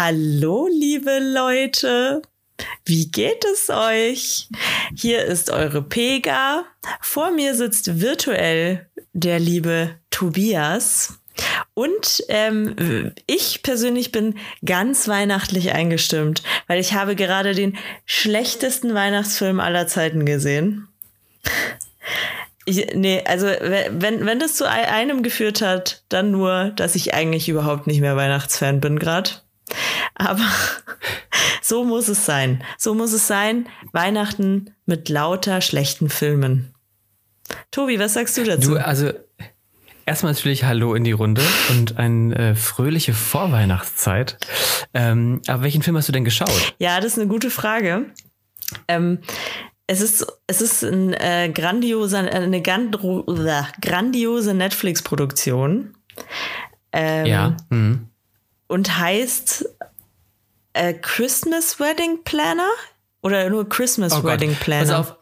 Hallo, liebe Leute. Wie geht es euch? Hier ist eure Pega. Vor mir sitzt virtuell der liebe Tobias. Und ähm, ich persönlich bin ganz weihnachtlich eingestimmt, weil ich habe gerade den schlechtesten Weihnachtsfilm aller Zeiten gesehen. Ich, nee, also wenn, wenn das zu einem geführt hat, dann nur, dass ich eigentlich überhaupt nicht mehr Weihnachtsfan bin gerade. Aber so muss es sein. So muss es sein. Weihnachten mit lauter schlechten Filmen. Tobi, was sagst du dazu? Du, also erstmal natürlich Hallo in die Runde und eine äh, fröhliche Vorweihnachtszeit. Ähm, aber welchen Film hast du denn geschaut? Ja, das ist eine gute Frage. Ähm, es ist, es ist ein, äh, grandioser, eine äh, grandiose Netflix-Produktion. Ähm, ja. Mhm und heißt äh, Christmas Wedding Planner oder nur Christmas oh Wedding Gott. Planner. Pass auf.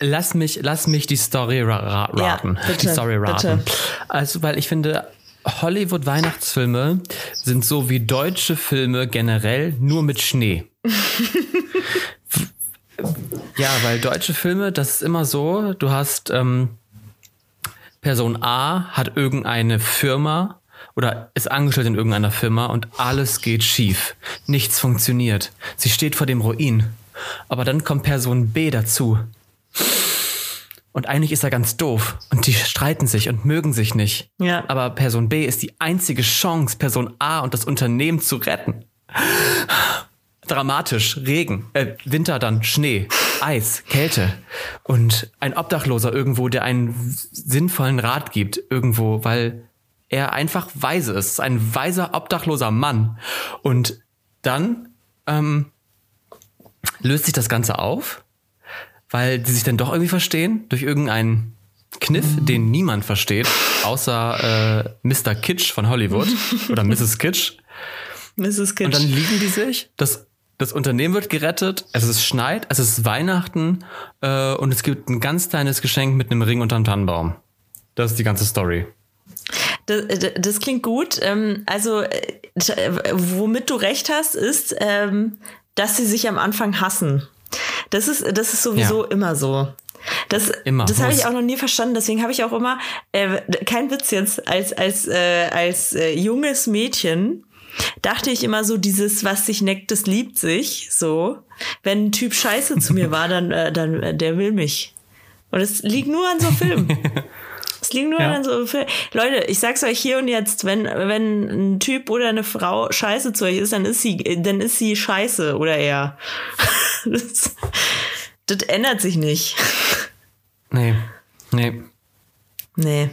Lass mich, lass mich die Story ra raten. Ja, bitte, die Story raten. Bitte. Also, weil ich finde, Hollywood Weihnachtsfilme sind so wie deutsche Filme generell nur mit Schnee. ja, weil deutsche Filme, das ist immer so, du hast ähm, Person A hat irgendeine Firma oder ist angestellt in irgendeiner Firma und alles geht schief. Nichts funktioniert. Sie steht vor dem Ruin. Aber dann kommt Person B dazu. Und eigentlich ist er ganz doof und die streiten sich und mögen sich nicht. Ja. Aber Person B ist die einzige Chance, Person A und das Unternehmen zu retten. Dramatisch, Regen, äh, Winter dann, Schnee, Eis, Kälte und ein Obdachloser irgendwo, der einen sinnvollen Rat gibt, irgendwo, weil er einfach weise ist. Ein weiser, obdachloser Mann. Und dann ähm, löst sich das Ganze auf, weil sie sich dann doch irgendwie verstehen durch irgendeinen Kniff, den niemand versteht, außer äh, Mr. Kitsch von Hollywood oder Mrs. Kitsch. Mrs. Kitsch. Und dann lieben die sich. Das, das Unternehmen wird gerettet. Es ist schneit. Es ist Weihnachten. Äh, und es gibt ein ganz kleines Geschenk mit einem Ring unterm Tannenbaum. Das ist die ganze Story. Das, das klingt gut. Ähm, also, äh, womit du recht hast, ist, ähm, dass sie sich am Anfang hassen. Das ist, das ist sowieso ja. immer so. Das, immer, das habe ich auch noch nie verstanden. Deswegen habe ich auch immer, äh, kein Witz jetzt, als, als, äh, als äh, junges Mädchen dachte ich immer so, dieses, was sich neckt, das liebt sich. So. Wenn ein Typ scheiße zu mir war, dann, äh, dann äh, der will mich. Und es liegt nur an so Filmen. Es liegt nur ja. so für, Leute, ich sag's euch hier und jetzt, wenn, wenn ein Typ oder eine Frau scheiße zu euch ist, dann ist sie, dann ist sie scheiße oder er. das, das ändert sich nicht. Nee. Nee. Nee.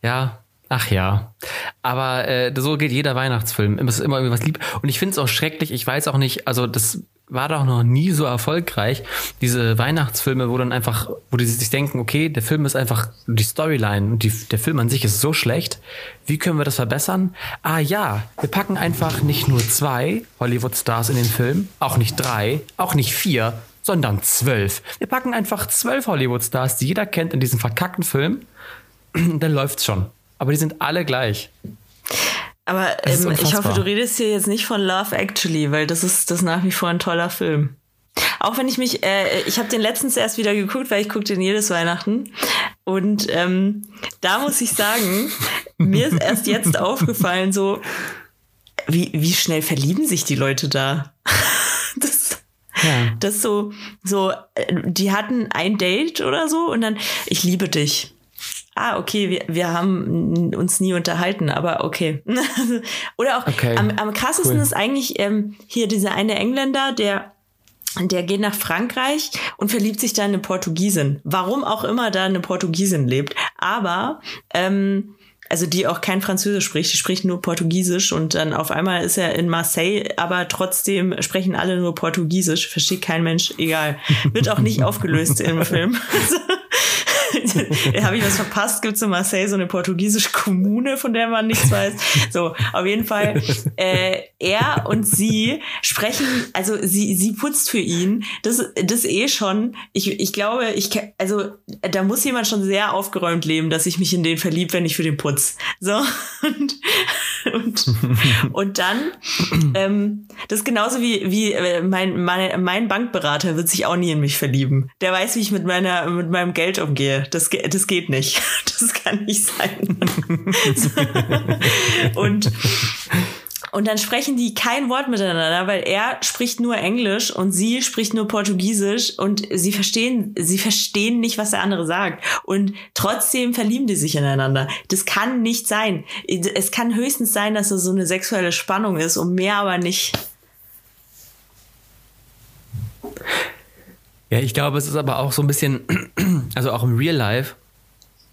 Ja, Ach ja, aber äh, so geht jeder Weihnachtsfilm. Es ist immer irgendwie was lieb. Und ich finde es auch schrecklich. Ich weiß auch nicht, also das war doch noch nie so erfolgreich. Diese Weihnachtsfilme, wo dann einfach, wo die sich denken, okay, der Film ist einfach, die Storyline und die, der Film an sich ist so schlecht. Wie können wir das verbessern? Ah ja, wir packen einfach nicht nur zwei Hollywood-Stars in den Film, auch nicht drei, auch nicht vier, sondern zwölf. Wir packen einfach zwölf Hollywood-Stars, die jeder kennt in diesem verkackten Film. dann läuft's schon. Aber die sind alle gleich. Aber ähm, ich hoffe, du redest hier jetzt nicht von Love Actually, weil das ist das ist nach wie vor ein toller Film. Auch wenn ich mich, äh, ich habe den letztens erst wieder geguckt, weil ich gucke den jedes Weihnachten. Und ähm, da muss ich sagen, mir ist erst jetzt aufgefallen, so wie, wie schnell verlieben sich die Leute da. das, ja. das so, so, äh, die hatten ein Date oder so und dann, ich liebe dich ah, okay, wir, wir haben uns nie unterhalten, aber okay. Oder auch okay, am, am krassesten cool. ist eigentlich ähm, hier dieser eine Engländer, der der geht nach Frankreich und verliebt sich da in eine Portugiesin. Warum auch immer da eine Portugiesin lebt. Aber ähm, also die auch kein Französisch spricht, die spricht nur Portugiesisch und dann auf einmal ist er in Marseille, aber trotzdem sprechen alle nur Portugiesisch, versteht kein Mensch, egal. Wird auch nicht aufgelöst im Film. Habe ich was verpasst? Gibt es in Marseille so eine portugiesische Kommune, von der man nichts weiß? So, auf jeden Fall, äh, er und sie sprechen, also sie, sie putzt für ihn. Das, das eh schon. Ich, ich glaube, ich, also da muss jemand schon sehr aufgeräumt leben, dass ich mich in den verliebt, wenn ich für den putz. So, und und, und dann, ähm, das ist genauso wie, wie äh, mein, mein, mein Bankberater wird sich auch nie in mich verlieben. Der weiß, wie ich mit meiner, mit meinem Geld umgehe. Das, das geht nicht. Das kann nicht sein. und und dann sprechen die kein Wort miteinander, weil er spricht nur Englisch und sie spricht nur Portugiesisch und sie verstehen, sie verstehen nicht, was der andere sagt. Und trotzdem verlieben die sich ineinander. Das kann nicht sein. Es kann höchstens sein, dass es so eine sexuelle Spannung ist und mehr aber nicht. Ja, ich glaube, es ist aber auch so ein bisschen, also auch im Real Life,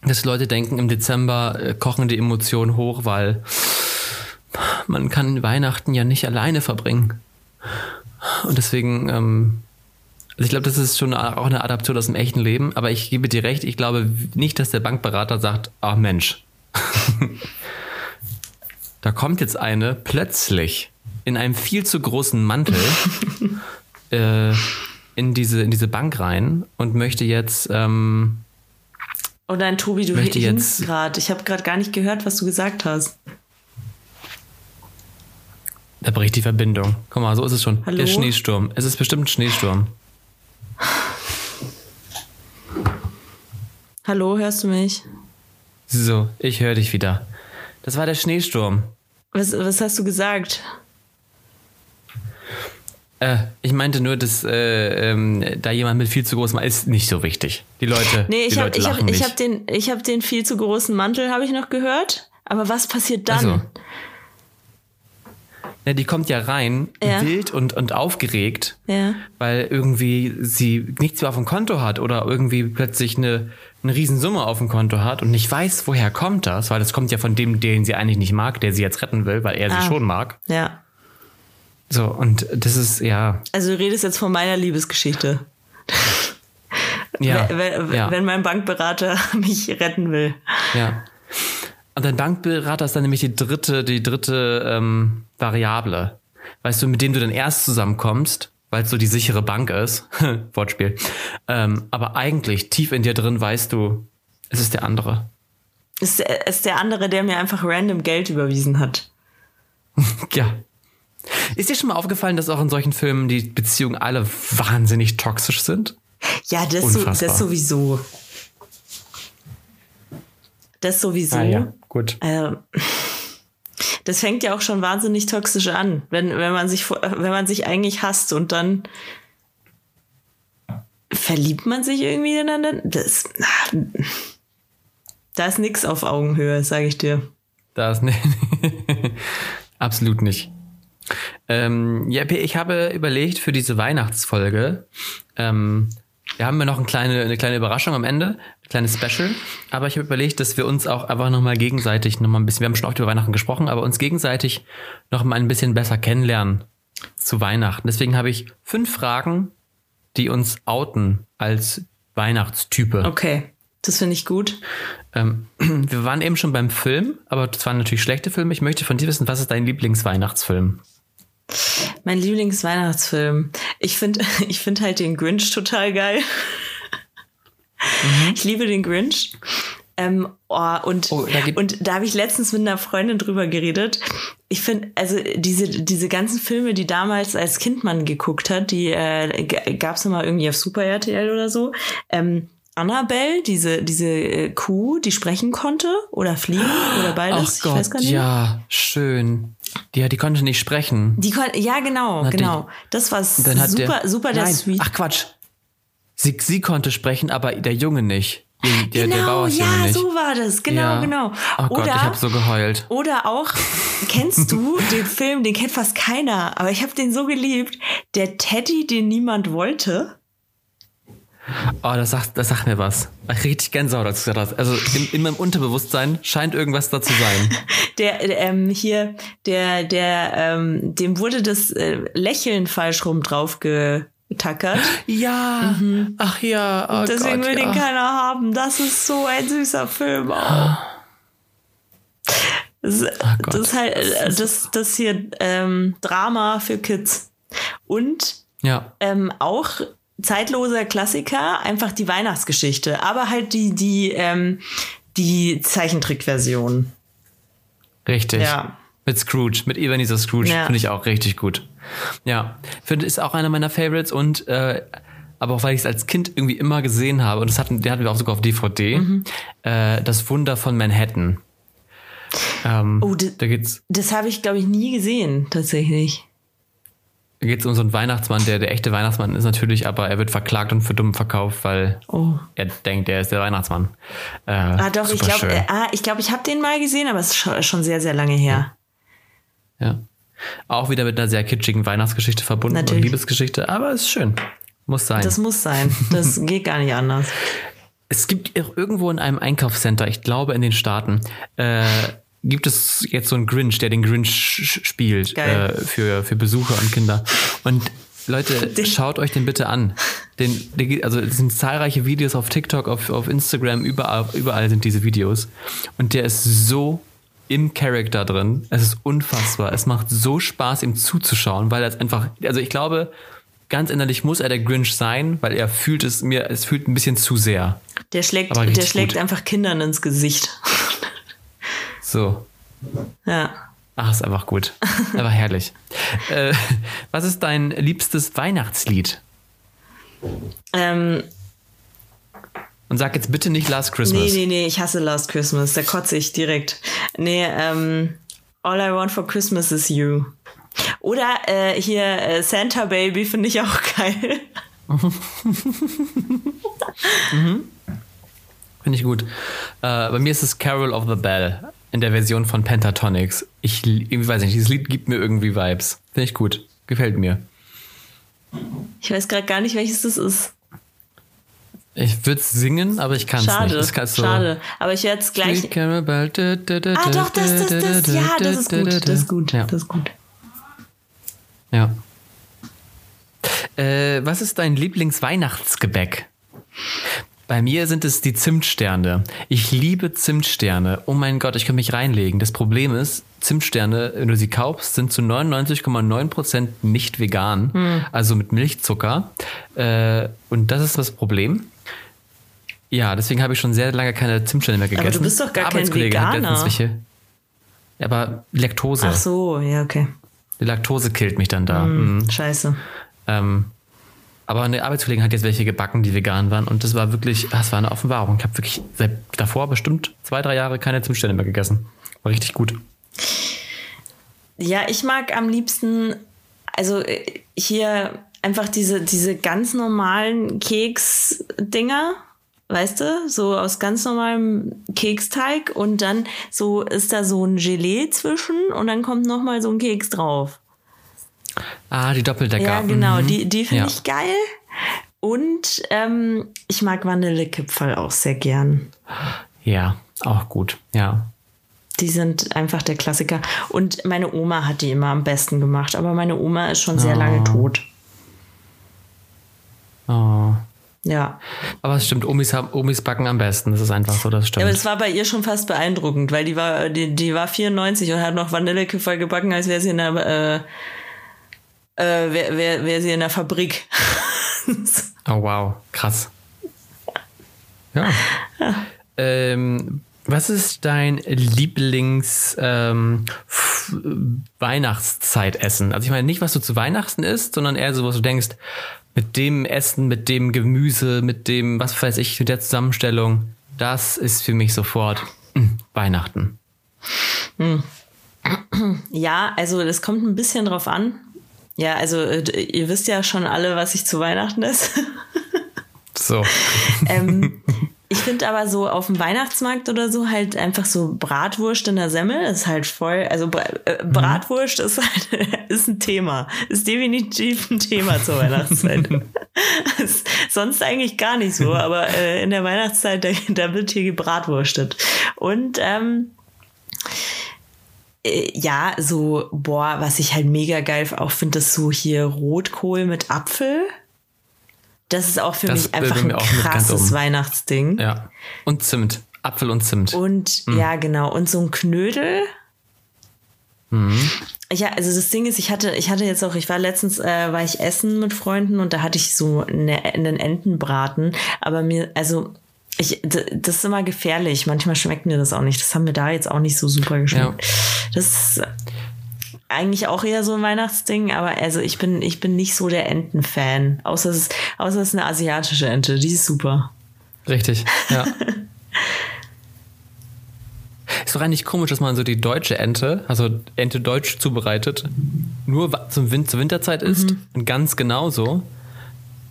dass Leute denken, im Dezember äh, kochen die Emotionen hoch, weil man kann Weihnachten ja nicht alleine verbringen. Und deswegen, ähm, also ich glaube, das ist schon auch eine Adaption aus dem echten Leben, aber ich gebe dir recht, ich glaube nicht, dass der Bankberater sagt, ach Mensch, da kommt jetzt eine plötzlich in einem viel zu großen Mantel äh, in, diese, in diese Bank rein und möchte jetzt ähm, Oh nein, Tobi, du hinkst gerade. Ich habe gerade gar nicht gehört, was du gesagt hast. Da bricht die Verbindung. Guck mal, so ist es schon. Hallo? Der Schneesturm. Es ist bestimmt ein Schneesturm. Hallo, hörst du mich? So, ich höre dich wieder. Das war der Schneesturm. Was, was hast du gesagt? Äh, ich meinte nur, dass äh, ähm, da jemand mit viel zu großem ist nicht so wichtig. Die Leute, nee, ich die hab, Leute ich lachen hab, nicht. Habe den, ich hab den viel zu großen Mantel, habe ich noch gehört. Aber was passiert dann? Also. Ja, die kommt ja rein, ja. wild und, und aufgeregt, ja. weil irgendwie sie nichts mehr auf dem Konto hat oder irgendwie plötzlich eine, eine Riesensumme auf dem Konto hat und nicht weiß, woher kommt das, weil das kommt ja von dem, den sie eigentlich nicht mag, der sie jetzt retten will, weil er ah. sie schon mag. Ja. So, und das ist, ja. Also du redest jetzt von meiner Liebesgeschichte. ja, wenn, ja. wenn mein Bankberater mich retten will. Ja. Und dein Bankberater ist dann nämlich die dritte, die dritte ähm, Variable. Weißt du, mit dem du dann erst zusammenkommst, weil es so die sichere Bank ist. Wortspiel. Ähm, aber eigentlich tief in dir drin weißt du, es ist der andere. Es ist der andere, der mir einfach random Geld überwiesen hat. ja. Ist dir schon mal aufgefallen, dass auch in solchen Filmen die Beziehungen alle wahnsinnig toxisch sind? Ja, das, so, das sowieso. Das sowieso. Ah, ja. Gut. Äh, das fängt ja auch schon wahnsinnig toxisch an, wenn, wenn, man sich, wenn man sich eigentlich hasst und dann verliebt man sich irgendwie ineinander. Das, da ist nichts auf Augenhöhe, sage ich dir. Da ist nicht. Absolut nicht. Ähm, ja, ich habe überlegt für diese Weihnachtsfolge, ähm, wir haben ja noch eine kleine, eine kleine Überraschung am Ende, kleines Special. Aber ich habe überlegt, dass wir uns auch einfach nochmal gegenseitig nochmal ein bisschen, wir haben schon oft über Weihnachten gesprochen, aber uns gegenseitig nochmal ein bisschen besser kennenlernen zu Weihnachten. Deswegen habe ich fünf Fragen, die uns outen als Weihnachtstype. Okay, das finde ich gut. Ähm, wir waren eben schon beim Film, aber das waren natürlich schlechte Filme. Ich möchte von dir wissen, was ist dein Lieblingsweihnachtsfilm? Mein Lieblingsweihnachtsfilm. Ich finde ich find halt den Grinch total geil. Mhm. Ich liebe den Grinch. Ähm, oh, und, oh, da und da habe ich letztens mit einer Freundin drüber geredet. Ich finde, also diese, diese ganzen Filme, die damals als Kind man geguckt hat, die äh, gab es mal irgendwie auf Super RTL oder so. Ähm, Annabelle, diese, diese äh, Kuh, die sprechen konnte oder fliegen oder beides. Ach Gott, ich weiß gar nicht. ja, schön. Die, die konnte nicht sprechen. Die kon ja, genau, genau. Die, das war super, der, super der nein, Sweet. Ach Quatsch. Sie, sie konnte sprechen, aber der Junge nicht. Der, genau, der ja, nicht. so war das. Genau, ja. genau. Oh Gott, oder, ich habe so geheult. Oder auch, kennst du den Film, den kennt fast keiner, aber ich habe den so geliebt. Der Teddy, den niemand wollte. Oh, das sagt, das sagt mir was. Ich richtig Gänsehaut, als du gesagt. Also in, in meinem Unterbewusstsein scheint irgendwas da zu sein. Der, ähm, hier, der, der, ähm, dem wurde das äh, Lächeln falsch rum drauf getackert. Ja. Mhm. Ach ja. Oh Deswegen Gott, will ja. den keiner haben. Das ist so ein süßer Film auch. Das, oh das ist halt das, das hier ähm, Drama für Kids. Und ja. ähm, auch zeitloser Klassiker, einfach die Weihnachtsgeschichte, aber halt die, die, ähm, die Zeichentrickversion. Richtig. Ja. Mit Scrooge, mit Ebenezer Scrooge, ja. finde ich auch richtig gut. Ja, finde ist auch einer meiner Favorites und äh, aber auch weil ich es als Kind irgendwie immer gesehen habe und das hatten, der hatten wir auch sogar auf DVD. Mhm. Äh, das Wunder von Manhattan. Ähm, oh, da geht's. Das habe ich glaube ich nie gesehen tatsächlich. Da geht es um so einen Weihnachtsmann, der der echte Weihnachtsmann ist natürlich, aber er wird verklagt und für dumm verkauft, weil oh. er denkt, er ist der Weihnachtsmann. Äh, ah doch, ich glaube, äh, ah, ich glaube, ich habe den mal gesehen, aber es ist schon sehr, sehr lange her. Ja. Ja. Auch wieder mit einer sehr kitschigen Weihnachtsgeschichte verbunden Natürlich. und Liebesgeschichte, aber es ist schön. Muss sein. Das muss sein. Das geht gar nicht anders. Es gibt irgendwo in einem Einkaufscenter, ich glaube in den Staaten, äh, gibt es jetzt so einen Grinch, der den Grinch spielt äh, für, für Besucher und Kinder. Und Leute, den. schaut euch den bitte an. Den, den, also es sind zahlreiche Videos auf TikTok, auf, auf Instagram, überall, überall sind diese Videos. Und der ist so im Charakter drin. Es ist unfassbar. Es macht so Spaß, ihm zuzuschauen, weil er es einfach, also ich glaube, ganz innerlich muss er der Grinch sein, weil er fühlt es mir, es fühlt ein bisschen zu sehr. Der schlägt, der schlägt einfach Kindern ins Gesicht. So. Ja. Ach, ist einfach gut. Einfach herrlich. äh, was ist dein liebstes Weihnachtslied? Ähm, und sag jetzt bitte nicht Last Christmas. Nee, nee, nee, ich hasse Last Christmas. Da kotze ich direkt. Nee, ähm, All I Want for Christmas is You. Oder äh, hier äh, Santa Baby finde ich auch geil. mhm. Finde ich gut. Äh, bei mir ist es Carol of the Bell in der Version von Pentatonics. Ich, ich weiß nicht, dieses Lied gibt mir irgendwie Vibes. Finde ich gut. Gefällt mir. Ich weiß gerade gar nicht, welches das ist. Ich würde es singen, aber ich kann es nicht. Das kannst du schade. Aber ich werde es gleich. ah, doch, das, das, das. Ja, das ist gut. Das ist gut. Ja. Das ist gut. Ja. Äh, was ist dein Lieblingsweihnachtsgebäck? Bei mir sind es die Zimtsterne. Ich liebe Zimtsterne. Oh mein Gott, ich kann mich reinlegen. Das Problem ist, Zimtsterne, wenn du sie kaufst, sind zu 99,9% nicht vegan. Hm. Also mit Milchzucker. Äh, und das ist das Problem. Ja, deswegen habe ich schon sehr lange keine Zimtsterne mehr gegessen. Aber du bist doch gar kein Veganer. Welche. Aber Laktose. Ach so, ja, okay. Die Laktose killt mich dann da. Hm, mhm. Scheiße. Ähm, aber eine Arbeitskollegin hat jetzt welche gebacken, die vegan waren. Und das war wirklich, das war eine Offenbarung. Ich habe wirklich seit davor bestimmt zwei, drei Jahre keine Zimtsterne mehr gegessen. War richtig gut. Ja, ich mag am liebsten, also äh, hier einfach diese, diese ganz normalen Keks-Dinger, weißt du, so aus ganz normalem Keksteig und dann so ist da so ein Gelee zwischen und dann kommt noch mal so ein Keks drauf. Ah, die Doppeldecker. Ja, genau, mhm. die, die finde ja. ich geil. Und ähm, ich mag Vanillekipferl auch sehr gern. Ja, auch gut, ja. Die sind einfach der Klassiker. Und meine Oma hat die immer am besten gemacht, aber meine Oma ist schon sehr oh. lange tot. Oh. Ja. Aber es stimmt, Omis, haben, Omis backen am besten. Das ist einfach so, das stimmt. Ja, aber es war bei ihr schon fast beeindruckend, weil die war, die, die war 94 und hat noch Vanillekipferl gebacken, als wäre sie in der äh, äh, wäre wär, wär sie in der Fabrik. oh wow, krass. Ja. ja. Ähm, was ist dein Lieblings ähm, Weihnachtszeitessen? Also ich meine nicht, was du zu Weihnachten isst, sondern eher so, was du denkst, mit dem Essen, mit dem Gemüse, mit dem, was weiß ich, mit der Zusammenstellung, das ist für mich sofort mh, Weihnachten. Hm. Ja, also das kommt ein bisschen drauf an. Ja, also äh, ihr wisst ja schon alle, was ich zu Weihnachten esse. so. ähm, ich finde aber so auf dem Weihnachtsmarkt oder so halt einfach so Bratwurst in der Semmel ist halt voll, also äh, mhm. Bratwurst ist halt ist ein Thema, ist definitiv ein Thema zur Weihnachtszeit. sonst eigentlich gar nicht so, aber äh, in der Weihnachtszeit da, da wird hier gebratwurstet und ähm, äh, ja, so, boah, was ich halt mega geil auch finde, ist so hier Rotkohl mit Apfel. Das ist auch für das mich einfach ein krasses Weihnachtsding. Ja. Und Zimt. Apfel und Zimt. Und mhm. ja, genau. Und so ein Knödel. Mhm. Ja, also das Ding ist, ich hatte, ich hatte jetzt auch, ich war letztens, äh, war ich essen mit Freunden und da hatte ich so eine, einen Entenbraten. Aber mir, also ich, das ist immer gefährlich. Manchmal schmeckt mir das auch nicht. Das haben wir da jetzt auch nicht so super geschmeckt. Ja. Das eigentlich auch eher so ein Weihnachtsding, aber also ich bin, ich bin nicht so der Entenfan. Außer es, außer es ist eine asiatische Ente, die ist super. Richtig, ja. Ist doch eigentlich komisch, dass man so die deutsche Ente, also Ente deutsch zubereitet, nur zum Win zur Winterzeit isst mhm. und ganz genauso.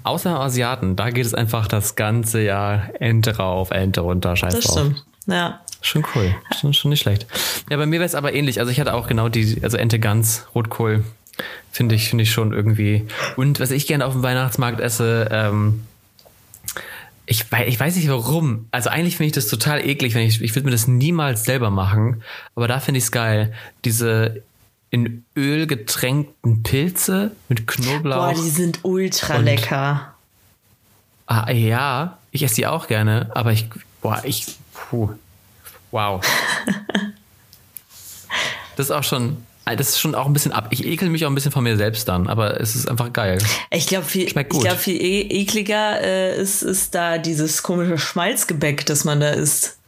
Außer Asiaten, da geht es einfach das ganze Jahr Ente rauf, Ente runter, scheiß das drauf. Stimmt. Ja. Schon cool. Schon, schon nicht schlecht. Ja, bei mir wäre es aber ähnlich. Also ich hatte auch genau die, also Ente Gans, Rotkohl. Finde ich, finde ich schon irgendwie. Und was ich gerne auf dem Weihnachtsmarkt esse, ähm, ich, weiß, ich weiß nicht warum. Also eigentlich finde ich das total eklig, wenn ich, ich würde mir das niemals selber machen. Aber da finde ich es geil. Diese in Öl getränkten Pilze mit Knoblauch. Boah, die sind ultra lecker. Ah, ja, ich esse die auch gerne, aber ich, boah, ich, puh, wow. das ist auch schon, das ist schon auch ein bisschen ab. Ich ekel mich auch ein bisschen von mir selbst dann, aber es ist einfach geil. Ich glaube, viel, Schmeckt gut. Ich glaub, viel e ekliger äh, ist, ist da dieses komische Schmalzgebäck, das man da isst.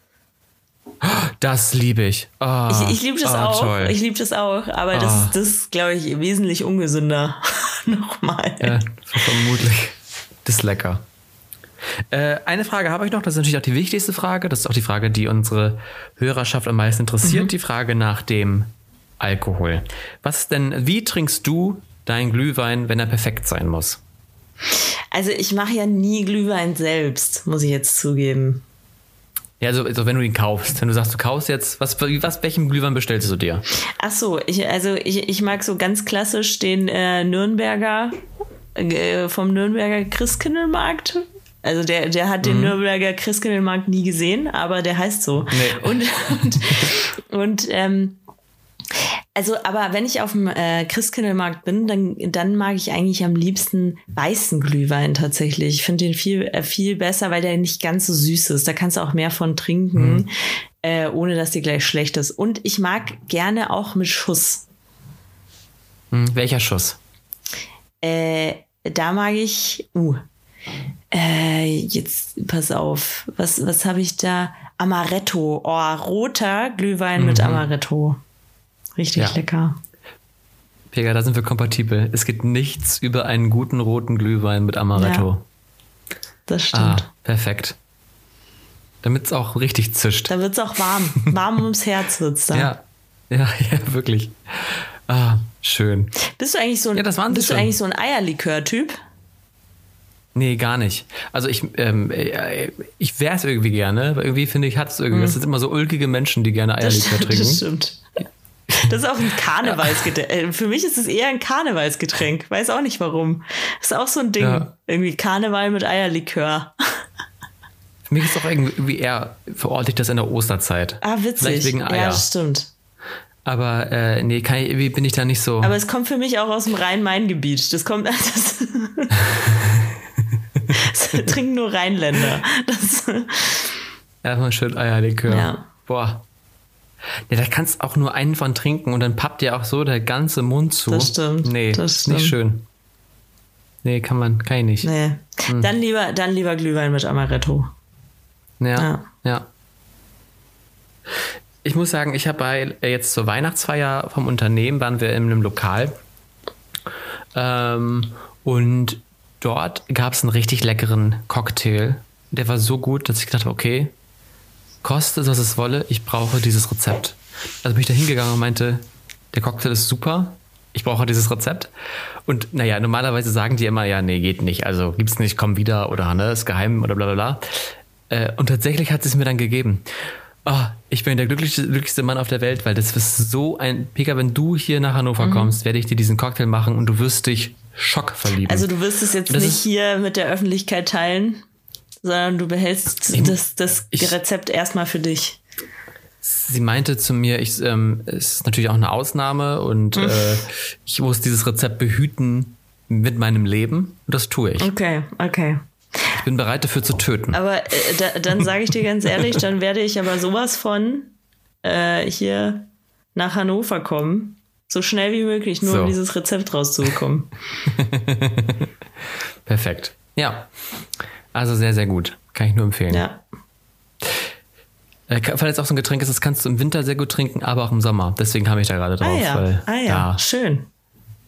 Das liebe ich. Oh, ich. Ich liebe das oh, auch. Toll. Ich liebe das auch, aber oh. das, das ist, glaube ich, wesentlich ungesünder. Nochmal. Ja, vermutlich. Das ist lecker. Äh, eine Frage habe ich noch, das ist natürlich auch die wichtigste Frage. Das ist auch die Frage, die unsere Hörerschaft am meisten interessiert. Mhm. Die Frage nach dem Alkohol. Was denn, wie trinkst du deinen Glühwein, wenn er perfekt sein muss? Also ich mache ja nie Glühwein selbst, muss ich jetzt zugeben. Ja, also, also wenn du ihn kaufst, wenn du sagst, du kaufst jetzt, was, was welchen Glühwein bestellst du dir? Ach so, ich, also ich, ich mag so ganz klassisch den äh, Nürnberger äh, vom Nürnberger Christkindlmarkt. Also der, der hat den mhm. Nürnberger Christkindlmarkt nie gesehen, aber der heißt so. Nee. Und, und, und ähm, also, aber wenn ich auf dem äh, Christkindlmarkt bin, dann, dann mag ich eigentlich am liebsten weißen Glühwein tatsächlich. Ich finde den viel, äh, viel besser, weil der nicht ganz so süß ist. Da kannst du auch mehr von trinken, mhm. äh, ohne dass die gleich schlecht ist. Und ich mag gerne auch mit Schuss. Mhm. Welcher Schuss? Äh, da mag ich, uh, äh, jetzt pass auf, was, was habe ich da? Amaretto, oh, roter Glühwein mhm. mit Amaretto. Richtig ja. lecker. Pega, da sind wir kompatibel. Es gibt nichts über einen guten roten Glühwein mit Amaretto. Ja, das stimmt. Ah, perfekt. Damit es auch richtig zischt. Da wird es auch warm. Warm ums Herz wird's da. Ja. ja, ja, wirklich. Ah, schön. Bist du eigentlich so ein, ja, das bist du eigentlich so ein Eierlikör-Typ? Nee, gar nicht. Also ich, ähm, äh, ich wäre es irgendwie gerne, weil irgendwie finde ich, hat es irgendwie. Es hm. sind immer so ulkige Menschen, die gerne Eierlikör trinken. Das stimmt. Das ist auch ein Karnevalsgetränk. Für mich ist es eher ein Karnevalsgetränk. Weiß auch nicht warum. Das ist auch so ein Ding. Ja. Irgendwie Karneval mit Eierlikör. Für mich ist es auch irgendwie eher, verorte ich das in der Osterzeit. Ah, witzig. Vielleicht wegen Eier. Ja, das stimmt. Aber äh, nee, kann ich, irgendwie bin ich da nicht so. Aber es kommt für mich auch aus dem Rhein-Main-Gebiet. Das kommt. Das, das trinken nur Rheinländer. Das, Erstmal schön Eierlikör. Ja. Boah. Ja, da kannst auch nur einen von trinken und dann pappt dir auch so der ganze Mund zu. Das stimmt. Nee, das stimmt. nicht schön. Nee, kann man, kann ich nicht. Nee. Hm. Dann lieber, dann lieber Glühwein mit Amaretto. Ja, ja. ja. Ich muss sagen, ich habe bei äh, jetzt zur Weihnachtsfeier vom Unternehmen waren wir in einem Lokal. Ähm, und dort gab es einen richtig leckeren Cocktail. Der war so gut, dass ich gedacht habe, okay, koste, was es wolle, ich brauche dieses Rezept. Also bin ich da hingegangen und meinte, der Cocktail ist super, ich brauche dieses Rezept. Und naja, normalerweise sagen die immer, ja, nee, geht nicht, also gibt's nicht, komm wieder oder ne, ist geheim oder bla bla bla. Äh, und tatsächlich hat sie es mir dann gegeben. Oh, ich bin der glücklichste, glücklichste Mann auf der Welt, weil das ist so ein, Pika, wenn du hier nach Hannover mhm. kommst, werde ich dir diesen Cocktail machen und du wirst dich Schock verlieben. Also du wirst es jetzt nicht hier mit der Öffentlichkeit teilen? sondern du behältst ich, das, das ich, Rezept erstmal für dich. Sie meinte zu mir, ich, ähm, es ist natürlich auch eine Ausnahme und hm. äh, ich muss dieses Rezept behüten mit meinem Leben und das tue ich. Okay, okay. Ich bin bereit dafür zu töten. Aber äh, da, dann sage ich dir ganz ehrlich, dann werde ich aber sowas von äh, hier nach Hannover kommen. So schnell wie möglich, nur so. um dieses Rezept rauszubekommen. Perfekt. Ja. Also sehr, sehr gut. Kann ich nur empfehlen. Ja. Äh, weil es auch so ein Getränk ist, das kannst du im Winter sehr gut trinken, aber auch im Sommer. Deswegen kam ich da gerade drauf. Ah ja, weil ah, ja. schön.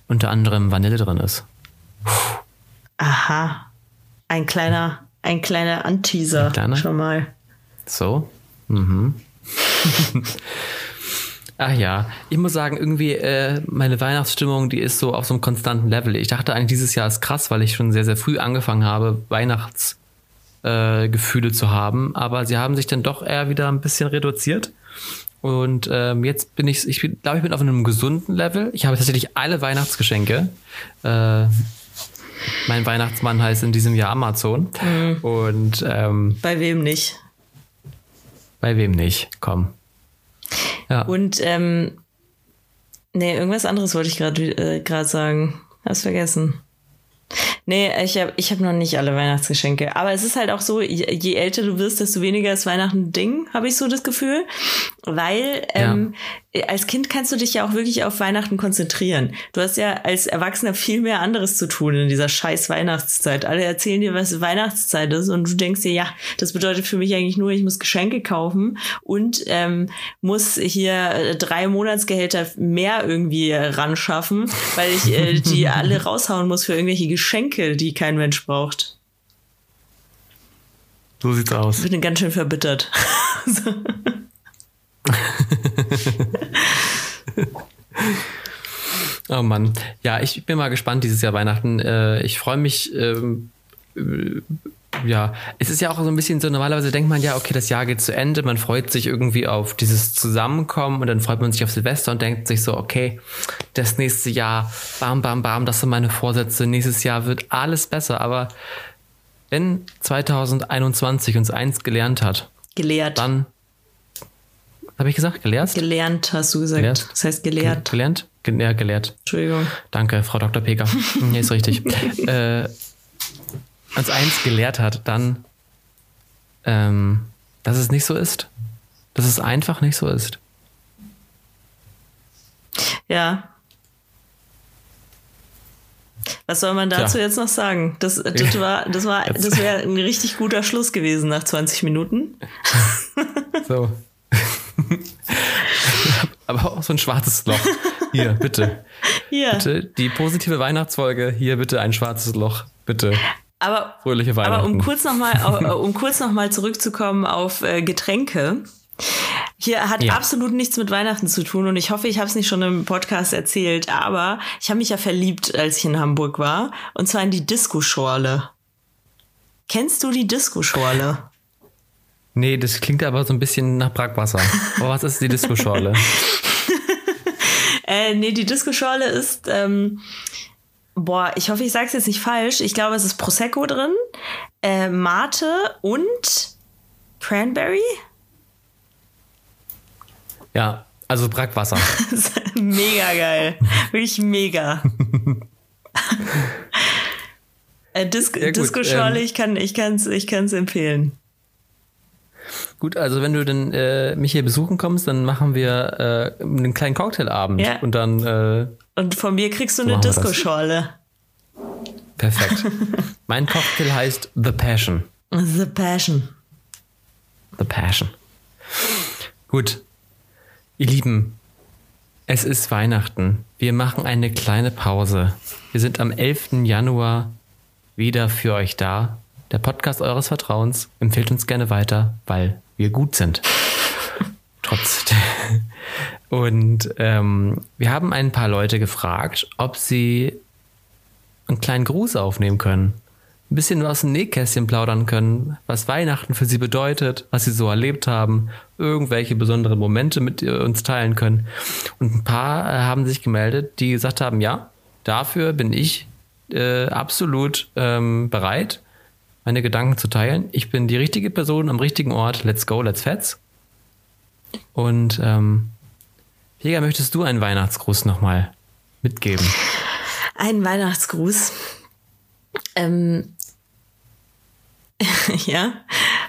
Unter anderem Vanille drin ist. Aha. Ein kleiner, ein kleiner Anteaser. Ein kleiner? Schon mal. So. Mhm. Ach ja, ich muss sagen, irgendwie äh, meine Weihnachtsstimmung, die ist so auf so einem konstanten Level. Ich dachte eigentlich, dieses Jahr ist krass, weil ich schon sehr, sehr früh angefangen habe, Weihnachtsgefühle äh, zu haben. Aber sie haben sich dann doch eher wieder ein bisschen reduziert. Und ähm, jetzt bin ich, ich glaube, ich bin auf einem gesunden Level. Ich habe tatsächlich alle Weihnachtsgeschenke. Äh, mein Weihnachtsmann heißt in diesem Jahr Amazon. Mhm. Und ähm, bei wem nicht? Bei wem nicht? Komm. Ja. Und ähm, nee, irgendwas anderes wollte ich gerade äh, sagen. Hast vergessen. Nee, ich habe ich hab noch nicht alle Weihnachtsgeschenke. Aber es ist halt auch so, je, je älter du wirst, desto weniger ist Weihnachten ein Ding, habe ich so das Gefühl. Weil ähm, ja. Als Kind kannst du dich ja auch wirklich auf Weihnachten konzentrieren. Du hast ja als Erwachsener viel mehr anderes zu tun in dieser scheiß Weihnachtszeit. Alle erzählen dir, was Weihnachtszeit ist und du denkst dir, ja, das bedeutet für mich eigentlich nur, ich muss Geschenke kaufen und ähm, muss hier äh, drei Monatsgehälter mehr irgendwie ran schaffen, weil ich äh, die alle raushauen muss für irgendwelche Geschenke, die kein Mensch braucht. So sieht's aus. Ich bin ganz schön verbittert. oh Mann. Ja, ich bin mal gespannt dieses Jahr Weihnachten. Äh, ich freue mich. Ähm, äh, ja, es ist ja auch so ein bisschen so, normalerweise denkt man ja, okay, das Jahr geht zu Ende, man freut sich irgendwie auf dieses Zusammenkommen und dann freut man sich auf Silvester und denkt sich so, okay, das nächste Jahr, bam, bam, bam, das sind meine Vorsätze, nächstes Jahr wird alles besser, aber wenn 2021 uns eins gelernt hat, gelehrt, dann habe ich gesagt, gelehrt? Gelernt, hast du gesagt. Gelehrt? Das heißt gelehrt. Gelernt? Ja, gelehrt. Entschuldigung. Danke, Frau Dr. Peker. nee, ist richtig. äh, uns eins gelehrt hat, dann, ähm, dass es nicht so ist. Dass es einfach nicht so ist. Ja. Was soll man dazu ja. jetzt noch sagen? Das, das war, das war, das wäre ein richtig guter Schluss gewesen nach 20 Minuten. so. Aber auch so ein schwarzes Loch. Hier, bitte. Hier. Bitte, die positive Weihnachtsfolge. Hier bitte ein schwarzes Loch. Bitte. Aber, Fröhliche Weihnachten. aber um kurz nochmal um kurz noch mal zurückzukommen auf äh, Getränke. Hier hat ja. absolut nichts mit Weihnachten zu tun und ich hoffe, ich habe es nicht schon im Podcast erzählt, aber ich habe mich ja verliebt, als ich in Hamburg war und zwar in die Disco-Schorle. Kennst du die Disco-Schorle? Nee, das klingt aber so ein bisschen nach Brackwasser. Aber was ist die Disco-Schorle? äh, nee, die Disco-Schorle ist, ähm, boah, ich hoffe, ich sage es jetzt nicht falsch. Ich glaube, es ist Prosecco drin, äh, Mate und Cranberry. Ja, also Brackwasser. mega geil. Wirklich mega. äh, Dis ja, Disco-Schorle, ähm, ich kann es ich ich kann's empfehlen. Gut, also wenn du dann äh, mich hier besuchen kommst, dann machen wir äh, einen kleinen Cocktailabend ja. und dann. Äh, und von mir kriegst du eine Disco-Schorle. Perfekt. mein Cocktail heißt The Passion. The Passion. The Passion. Gut. Ihr Lieben, es ist Weihnachten. Wir machen eine kleine Pause. Wir sind am 11. Januar wieder für euch da der Podcast eures Vertrauens. Empfehlt uns gerne weiter, weil wir gut sind. Trotz. Und ähm, wir haben ein paar Leute gefragt, ob sie einen kleinen Gruß aufnehmen können. Ein bisschen aus dem Nähkästchen plaudern können, was Weihnachten für sie bedeutet, was sie so erlebt haben, irgendwelche besonderen Momente mit uns teilen können. Und ein paar äh, haben sich gemeldet, die gesagt haben, ja, dafür bin ich äh, absolut ähm, bereit meine Gedanken zu teilen. Ich bin die richtige Person am richtigen Ort. Let's go, let's fetz. Und ähm, Jäger, möchtest du einen Weihnachtsgruß nochmal mitgeben? Einen Weihnachtsgruß. Ähm, ja,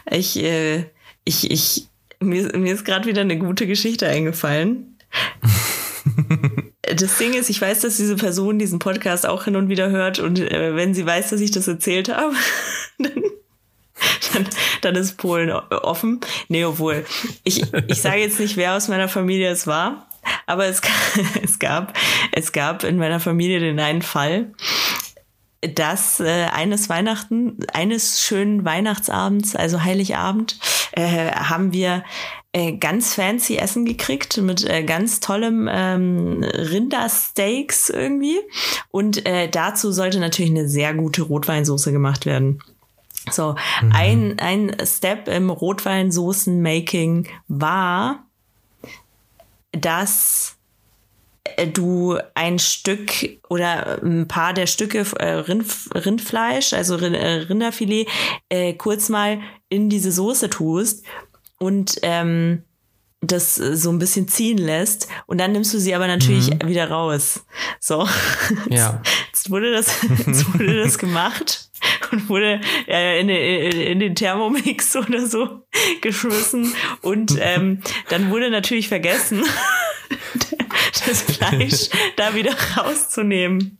ich, äh, ich, ich, mir, mir ist gerade wieder eine gute Geschichte eingefallen. das Ding ist, ich weiß, dass diese Person diesen Podcast auch hin und wieder hört und äh, wenn sie weiß, dass ich das erzählt habe, dann, dann, dann ist Polen offen. Nee, obwohl, ich, ich sage jetzt nicht, wer aus meiner Familie es war, aber es, es, gab, es gab in meiner Familie den einen Fall, dass äh, eines Weihnachten, eines schönen Weihnachtsabends, also Heiligabend, äh, haben wir äh, ganz fancy Essen gekriegt mit äh, ganz tollem ähm, Rindersteaks irgendwie. Und äh, dazu sollte natürlich eine sehr gute Rotweinsoße gemacht werden. So, mhm. ein, ein Step im Rotweinsoßen-Making war, dass äh, du ein Stück oder ein paar der Stücke äh, Rind, Rindfleisch, also äh, Rinderfilet, kurz mal in diese Soße tust und ähm, das so ein bisschen ziehen lässt und dann nimmst du sie aber natürlich mhm. wieder raus. So. Ja. Jetzt wurde das, jetzt wurde das gemacht und wurde äh, in, in, in den Thermomix oder so geschmissen und ähm, dann wurde natürlich vergessen, das Fleisch da wieder rauszunehmen.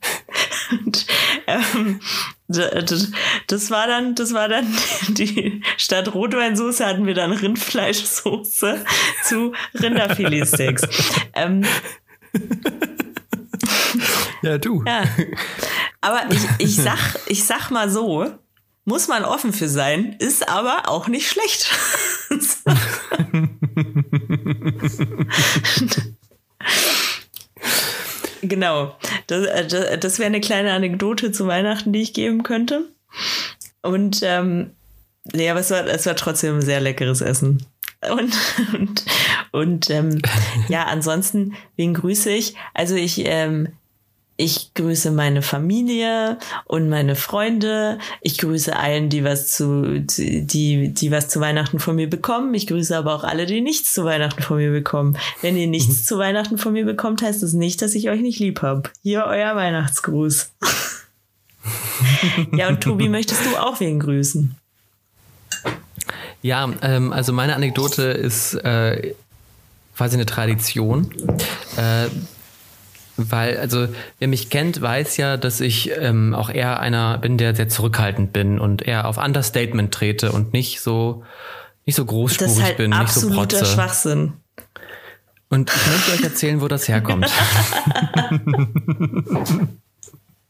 Und, ähm, das war dann, das war dann die statt Rotweinsoße hatten wir dann Rindfleischsoße zu Rinderfiletsteaks. ähm, ja, du. Ja. Aber ich, ich sag, ich sag mal so, muss man offen für sein, ist aber auch nicht schlecht. Genau. Das, äh, das wäre eine kleine Anekdote zu Weihnachten, die ich geben könnte. Und ähm, nee, aber es war, es war trotzdem ein sehr leckeres Essen. Und, und, und ähm, ja, ansonsten, wen grüße ich? Also ich ähm, ich grüße meine Familie und meine Freunde. Ich grüße allen, die was zu, die, die was zu Weihnachten von mir bekommen. Ich grüße aber auch alle, die nichts zu Weihnachten von mir bekommen. Wenn ihr nichts mhm. zu Weihnachten von mir bekommt, heißt das nicht, dass ich euch nicht lieb habe. Hier euer Weihnachtsgruß. ja, und Tobi, möchtest du auch wen grüßen? Ja, ähm, also meine Anekdote ist äh, quasi eine Tradition. Äh, weil, also, wer mich kennt, weiß ja, dass ich ähm, auch eher einer bin, der sehr zurückhaltend bin und eher auf Understatement trete und nicht so, nicht so großspurig das ist halt bin, nicht so protze. Schwachsinn. Und ich möchte euch erzählen, wo das herkommt.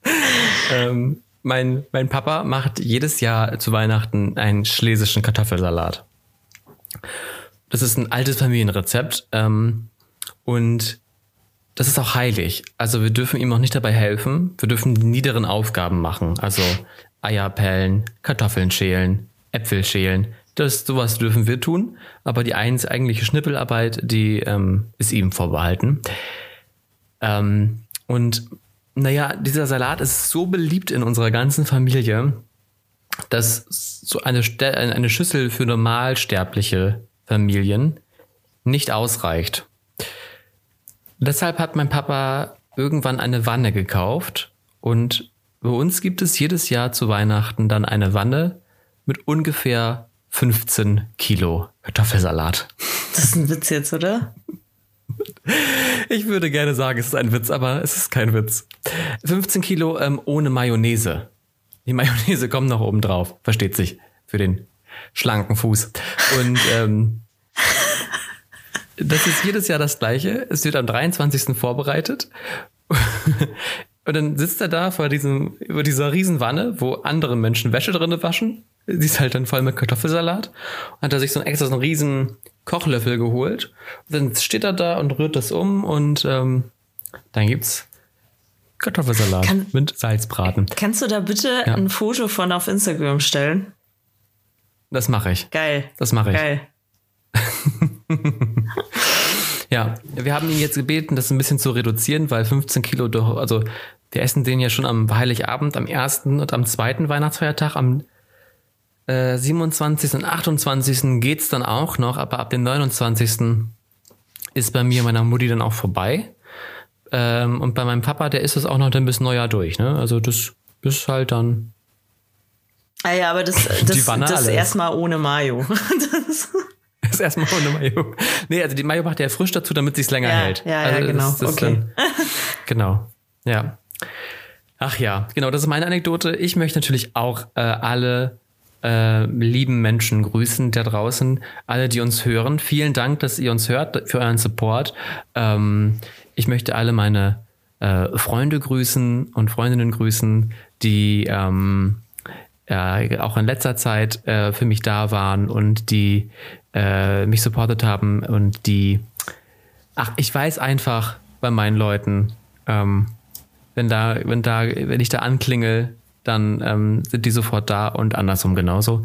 ähm, mein, mein Papa macht jedes Jahr zu Weihnachten einen schlesischen Kartoffelsalat. Das ist ein altes Familienrezept. Ähm, und das ist auch heilig. Also wir dürfen ihm auch nicht dabei helfen. Wir dürfen die niederen Aufgaben machen. Also Eier pellen, Kartoffeln schälen, Äpfel schälen. Das sowas dürfen wir tun. Aber die eins eigentliche Schnippelarbeit, die ähm, ist ihm vorbehalten. Ähm, und naja, dieser Salat ist so beliebt in unserer ganzen Familie, dass so eine, eine Schüssel für normalsterbliche Familien nicht ausreicht. Deshalb hat mein Papa irgendwann eine Wanne gekauft und bei uns gibt es jedes Jahr zu Weihnachten dann eine Wanne mit ungefähr 15 Kilo Kartoffelsalat. Das ist ein Witz jetzt, oder? Ich würde gerne sagen, es ist ein Witz, aber es ist kein Witz. 15 Kilo ähm, ohne Mayonnaise. Die Mayonnaise kommt noch oben drauf, versteht sich, für den schlanken Fuß. Und ähm, das ist jedes Jahr das gleiche. Es wird am 23. vorbereitet. Und dann sitzt er da vor diesem, über dieser Riesenwanne, wo andere Menschen Wäsche drinne waschen. Sie ist halt dann voll mit Kartoffelsalat. Und hat er sich so einen extra so einen riesen Kochlöffel geholt. Und dann steht er da und rührt das um und ähm, dann gibt's Kartoffelsalat Kann, mit Salzbraten. Kannst du da bitte ja. ein Foto von auf Instagram stellen? Das mache ich. Geil. Das mache ich. Geil. ja, wir haben ihn jetzt gebeten, das ein bisschen zu reduzieren, weil 15 Kilo doch, also wir essen den ja schon am Heiligabend, am ersten und am zweiten Weihnachtsfeiertag, am äh, 27. und 28. geht's dann auch noch, aber ab dem 29. ist bei mir meiner Mutti dann auch vorbei. Ähm, und bei meinem Papa, der ist es auch noch dann bis Neujahr durch, ne? Also das ist halt dann. Ah ja, aber das, das, das erstmal ohne Mayo. das ist erstmal ohne Mayo. Nee, also die Mayo macht ja frisch dazu, damit sie es länger ja, hält. Ja, also ja, genau. Das, das okay. Dann, genau. Ja. Ach ja, genau, das ist meine Anekdote. Ich möchte natürlich auch äh, alle äh, lieben Menschen grüßen da draußen, alle, die uns hören. Vielen Dank, dass ihr uns hört, für euren Support. Ähm, ich möchte alle meine äh, Freunde grüßen und Freundinnen grüßen, die ähm, äh, auch in letzter Zeit äh, für mich da waren und die äh, mich supportet haben und die, ach, ich weiß einfach bei meinen Leuten, ähm, wenn da, wenn da, wenn ich da anklingel, dann ähm, sind die sofort da und andersrum genauso.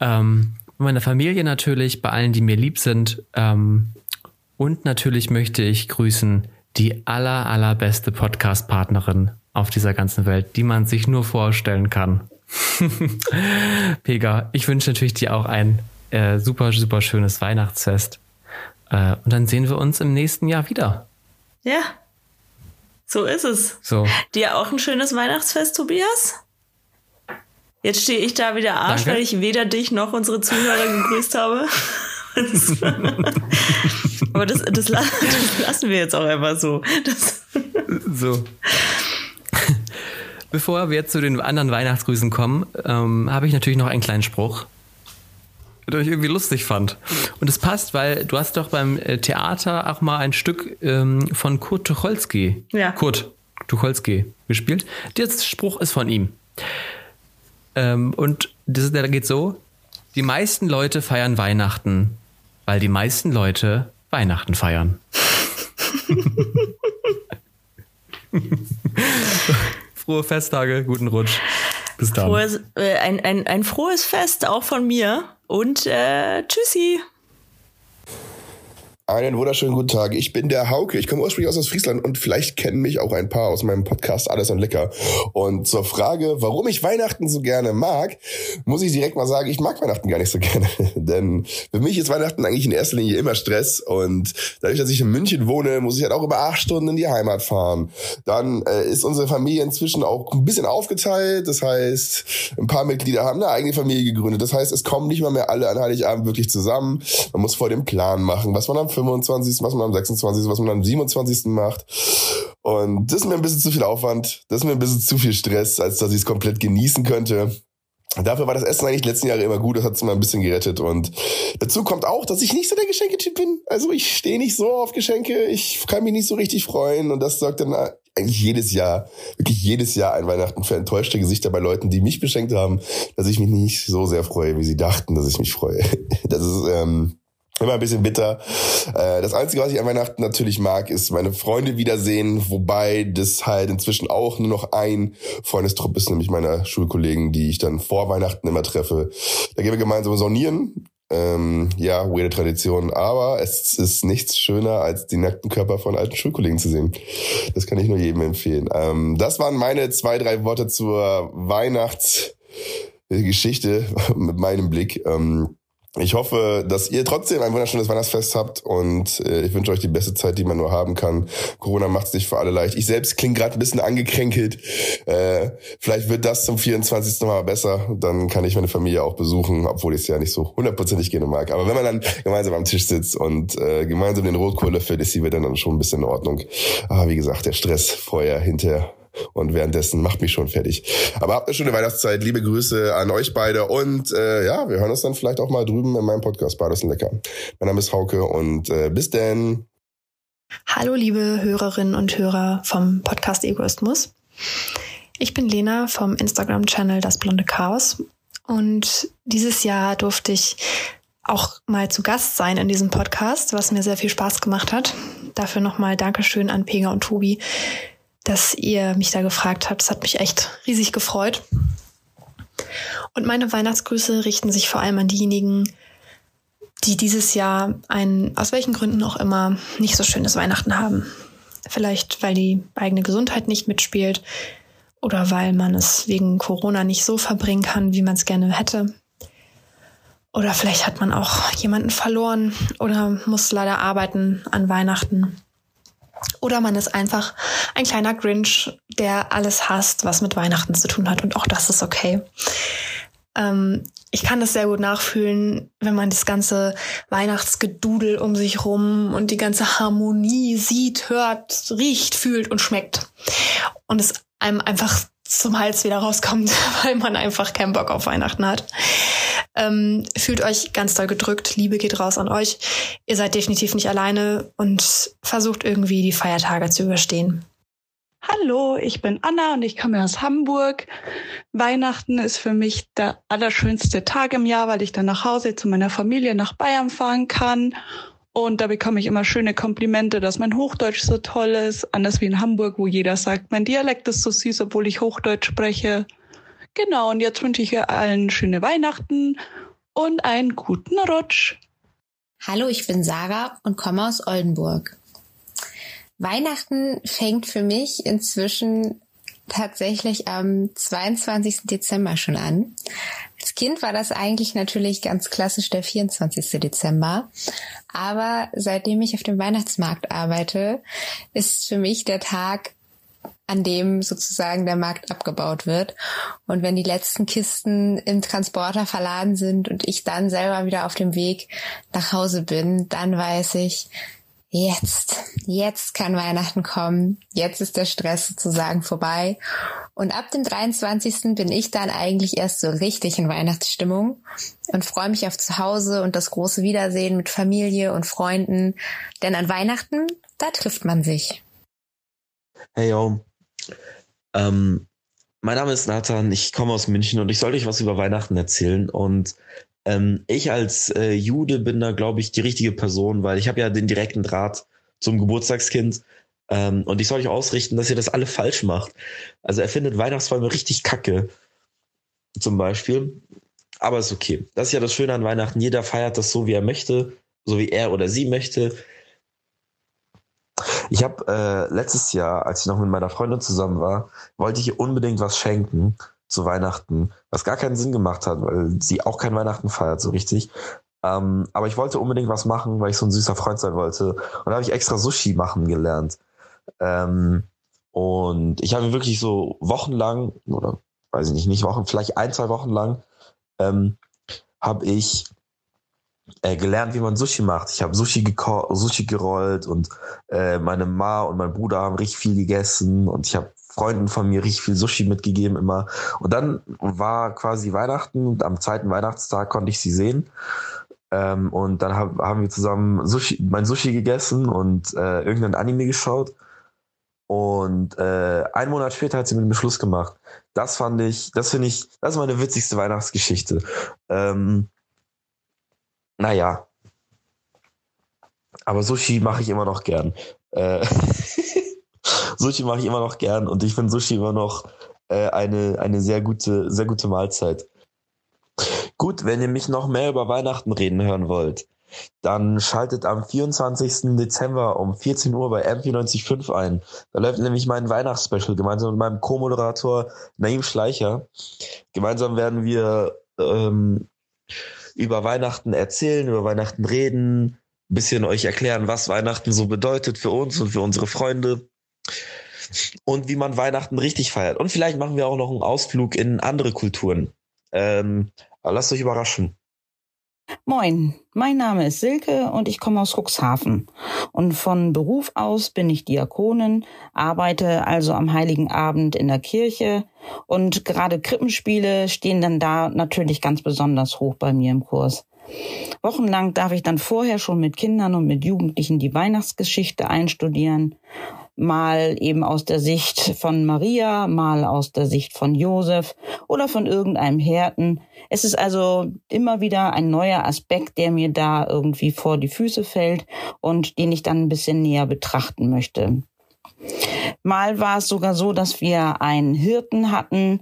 Ähm, meiner Familie natürlich, bei allen, die mir lieb sind. Ähm, und natürlich möchte ich grüßen die aller, allerbeste Podcast-Partnerin auf dieser ganzen Welt, die man sich nur vorstellen kann. Pega, ich wünsche natürlich dir auch ein äh, super, super schönes Weihnachtsfest. Äh, und dann sehen wir uns im nächsten Jahr wieder. Ja, so ist es. So. Dir auch ein schönes Weihnachtsfest, Tobias? Jetzt stehe ich da wieder Arsch, Danke. weil ich weder dich noch unsere Zuhörer gegrüßt habe. Aber das, das, das, lassen wir jetzt auch einfach so. Das so. Bevor wir zu den anderen Weihnachtsgrüßen kommen, ähm, habe ich natürlich noch einen kleinen Spruch, ich irgendwie lustig fand. Und es passt, weil du hast doch beim äh, Theater auch mal ein Stück ähm, von Kurt Tucholsky, ja. Kurt Tucholsky gespielt. Der Spruch ist von ihm. Ähm, und das, der geht so: Die meisten Leute feiern Weihnachten, weil die meisten Leute Weihnachten feiern. Frohe Festtage, guten Rutsch. Bis dann. Frohes, äh, ein, ein, ein frohes Fest auch von mir und äh, tschüssi. Einen wunderschönen guten Tag. Ich bin der Hauke. Ich komme ursprünglich aus Friesland und vielleicht kennen mich auch ein paar aus meinem Podcast Alles und Lecker. Und zur Frage, warum ich Weihnachten so gerne mag, muss ich direkt mal sagen, ich mag Weihnachten gar nicht so gerne. Denn für mich ist Weihnachten eigentlich in erster Linie immer Stress. Und dadurch, dass ich in München wohne, muss ich halt auch über acht Stunden in die Heimat fahren. Dann äh, ist unsere Familie inzwischen auch ein bisschen aufgeteilt. Das heißt, ein paar Mitglieder haben eine eigene Familie gegründet. Das heißt, es kommen nicht mal mehr alle an Heiligabend wirklich zusammen. Man muss vor dem Plan machen, was man am 25., was man am 26., was man am 27. macht. Und das ist mir ein bisschen zu viel Aufwand, das ist mir ein bisschen zu viel Stress, als dass ich es komplett genießen könnte. Dafür war das Essen eigentlich letzten Jahre immer gut, das hat es mal ein bisschen gerettet. Und dazu kommt auch, dass ich nicht so der Geschenketyp bin. Also ich stehe nicht so auf Geschenke, ich kann mich nicht so richtig freuen. Und das sorgt dann eigentlich jedes Jahr, wirklich jedes Jahr ein Weihnachten für enttäuschte Gesichter bei Leuten, die mich beschenkt haben, dass ich mich nicht so sehr freue, wie sie dachten, dass ich mich freue. Das ist, ähm, Immer ein bisschen bitter. Äh, das Einzige, was ich an Weihnachten natürlich mag, ist meine Freunde wiedersehen, wobei das halt inzwischen auch nur noch ein Freundestrupp ist, nämlich meiner Schulkollegen, die ich dann vor Weihnachten immer treffe. Da gehen wir gemeinsam saunieren. Ähm, ja, weirde Tradition, aber es ist nichts schöner, als die nackten Körper von alten Schulkollegen zu sehen. Das kann ich nur jedem empfehlen. Ähm, das waren meine zwei, drei Worte zur Weihnachtsgeschichte mit meinem Blick. Ähm, ich hoffe, dass ihr trotzdem ein wunderschönes Weihnachtsfest habt und äh, ich wünsche euch die beste Zeit, die man nur haben kann. Corona macht es nicht für alle leicht. Ich selbst klinge gerade ein bisschen angekränkelt. Äh, vielleicht wird das zum 24. Mal besser. Dann kann ich meine Familie auch besuchen, obwohl ich es ja nicht so hundertprozentig gerne mag. Aber wenn man dann gemeinsam am Tisch sitzt und äh, gemeinsam den Rotkohl löffelt, ist die Welt dann schon ein bisschen in Ordnung. Aber wie gesagt, der Stress vorher, hinterher und währenddessen macht mich schon fertig. Aber habt eine schöne Weihnachtszeit. Liebe Grüße an euch beide und äh, ja, wir hören uns dann vielleicht auch mal drüben in meinem Podcast Beides lecker. Mein Name ist Hauke und äh, bis denn. Hallo liebe Hörerinnen und Hörer vom Podcast Egoismus. Ich bin Lena vom Instagram-Channel Das Blonde Chaos und dieses Jahr durfte ich auch mal zu Gast sein in diesem Podcast, was mir sehr viel Spaß gemacht hat. Dafür nochmal Dankeschön an Pega und Tobi, dass ihr mich da gefragt habt. Das hat mich echt riesig gefreut. Und meine Weihnachtsgrüße richten sich vor allem an diejenigen, die dieses Jahr ein, aus welchen Gründen auch immer, nicht so schönes Weihnachten haben. Vielleicht, weil die eigene Gesundheit nicht mitspielt oder weil man es wegen Corona nicht so verbringen kann, wie man es gerne hätte. Oder vielleicht hat man auch jemanden verloren oder muss leider arbeiten an Weihnachten. Oder man ist einfach ein kleiner Grinch, der alles hasst, was mit Weihnachten zu tun hat. Und auch das ist okay. Ähm, ich kann das sehr gut nachfühlen, wenn man das ganze Weihnachtsgedudel um sich rum und die ganze Harmonie sieht, hört, riecht, fühlt und schmeckt. Und es einem einfach zum Hals wieder rauskommt, weil man einfach keinen Bock auf Weihnachten hat. Ähm, fühlt euch ganz doll gedrückt. Liebe geht raus an euch. Ihr seid definitiv nicht alleine und versucht irgendwie die Feiertage zu überstehen. Hallo, ich bin Anna und ich komme aus Hamburg. Weihnachten ist für mich der allerschönste Tag im Jahr, weil ich dann nach Hause zu meiner Familie nach Bayern fahren kann. Und da bekomme ich immer schöne Komplimente, dass mein Hochdeutsch so toll ist. Anders wie in Hamburg, wo jeder sagt, mein Dialekt ist so süß, obwohl ich Hochdeutsch spreche. Genau, und jetzt wünsche ich allen schöne Weihnachten und einen guten Rutsch. Hallo, ich bin Sarah und komme aus Oldenburg. Weihnachten fängt für mich inzwischen tatsächlich am 22. Dezember schon an. Als Kind war das eigentlich natürlich ganz klassisch der 24. Dezember. Aber seitdem ich auf dem Weihnachtsmarkt arbeite, ist für mich der Tag, an dem sozusagen der Markt abgebaut wird. Und wenn die letzten Kisten im Transporter verladen sind und ich dann selber wieder auf dem Weg nach Hause bin, dann weiß ich, jetzt, jetzt kann Weihnachten kommen, jetzt ist der Stress sozusagen vorbei. Und ab dem 23. bin ich dann eigentlich erst so richtig in Weihnachtsstimmung und freue mich auf Zuhause und das große Wiedersehen mit Familie und Freunden. Denn an Weihnachten, da trifft man sich. Hey yo, ähm, mein Name ist Nathan, ich komme aus München und ich sollte euch was über Weihnachten erzählen und ähm, ich als äh, Jude bin da, glaube ich, die richtige Person, weil ich habe ja den direkten Draht zum Geburtstagskind. Ähm, und ich soll euch ausrichten, dass ihr das alle falsch macht. Also er findet Weihnachtsbäume richtig kacke. Zum Beispiel. Aber ist okay. Das ist ja das Schöne an Weihnachten. Jeder feiert das so, wie er möchte, so wie er oder sie möchte. Ich habe äh, letztes Jahr, als ich noch mit meiner Freundin zusammen war, wollte ich ihr unbedingt was schenken zu Weihnachten, was gar keinen Sinn gemacht hat, weil sie auch kein Weihnachten feiert, so richtig. Ähm, aber ich wollte unbedingt was machen, weil ich so ein süßer Freund sein wollte. Und da habe ich extra Sushi machen gelernt. Ähm, und ich habe wirklich so wochenlang, oder weiß ich nicht, nicht Wochen, vielleicht ein, zwei Wochen lang, ähm, habe ich äh, gelernt, wie man Sushi macht. Ich habe Sushi, Sushi gerollt und äh, meine Ma und mein Bruder haben richtig viel gegessen und ich habe Freunden von mir richtig viel Sushi mitgegeben immer. Und dann war quasi Weihnachten und am zweiten Weihnachtstag konnte ich sie sehen. Ähm, und dann hab, haben wir zusammen Sushi, mein Sushi gegessen und äh, irgendein Anime geschaut. Und äh, einen Monat später hat sie mit dem Schluss gemacht. Das fand ich, das finde ich, das ist meine witzigste Weihnachtsgeschichte. Ähm, naja. Aber Sushi mache ich immer noch gern. Äh, Sushi mache ich immer noch gern und ich finde Sushi immer noch äh, eine, eine sehr gute, sehr gute Mahlzeit. Gut, wenn ihr mich noch mehr über Weihnachten reden hören wollt, dann schaltet am 24. Dezember um 14 Uhr bei M495 ein. Da läuft nämlich mein Weihnachtsspecial gemeinsam mit meinem Co-Moderator Naim Schleicher. Gemeinsam werden wir ähm, über Weihnachten erzählen, über Weihnachten reden, ein bisschen euch erklären, was Weihnachten so bedeutet für uns und für unsere Freunde und wie man Weihnachten richtig feiert. Und vielleicht machen wir auch noch einen Ausflug in andere Kulturen. Ähm, lasst euch überraschen. Moin, mein Name ist Silke und ich komme aus Cuxhaven. Und von Beruf aus bin ich Diakonin, arbeite also am Heiligen Abend in der Kirche und gerade Krippenspiele stehen dann da natürlich ganz besonders hoch bei mir im Kurs. Wochenlang darf ich dann vorher schon mit Kindern und mit Jugendlichen die Weihnachtsgeschichte einstudieren mal eben aus der Sicht von Maria, mal aus der Sicht von Josef oder von irgendeinem Härten. Es ist also immer wieder ein neuer Aspekt, der mir da irgendwie vor die Füße fällt und den ich dann ein bisschen näher betrachten möchte. Mal war es sogar so, dass wir einen Hirten hatten,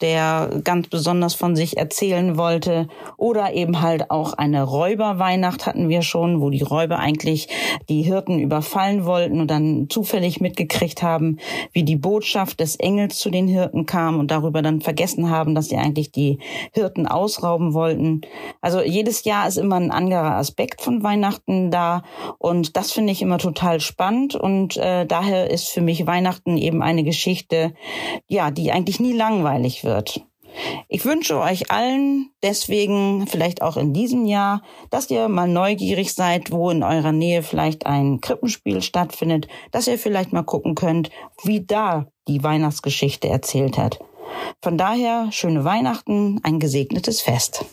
der ganz besonders von sich erzählen wollte. Oder eben halt auch eine Räuberweihnacht hatten wir schon, wo die Räuber eigentlich die Hirten überfallen wollten und dann zufällig mitgekriegt haben, wie die Botschaft des Engels zu den Hirten kam und darüber dann vergessen haben, dass sie eigentlich die Hirten ausrauben wollten. Also jedes Jahr ist immer ein anderer Aspekt von Weihnachten da und das finde ich immer total spannend und äh, daher ist für mich Weihnachten eben eine Geschichte, ja, die eigentlich nie langweilig wird wird. Ich wünsche euch allen deswegen vielleicht auch in diesem Jahr, dass ihr mal neugierig seid, wo in eurer Nähe vielleicht ein Krippenspiel stattfindet, dass ihr vielleicht mal gucken könnt, wie da die Weihnachtsgeschichte erzählt hat. Von daher schöne Weihnachten, ein gesegnetes Fest.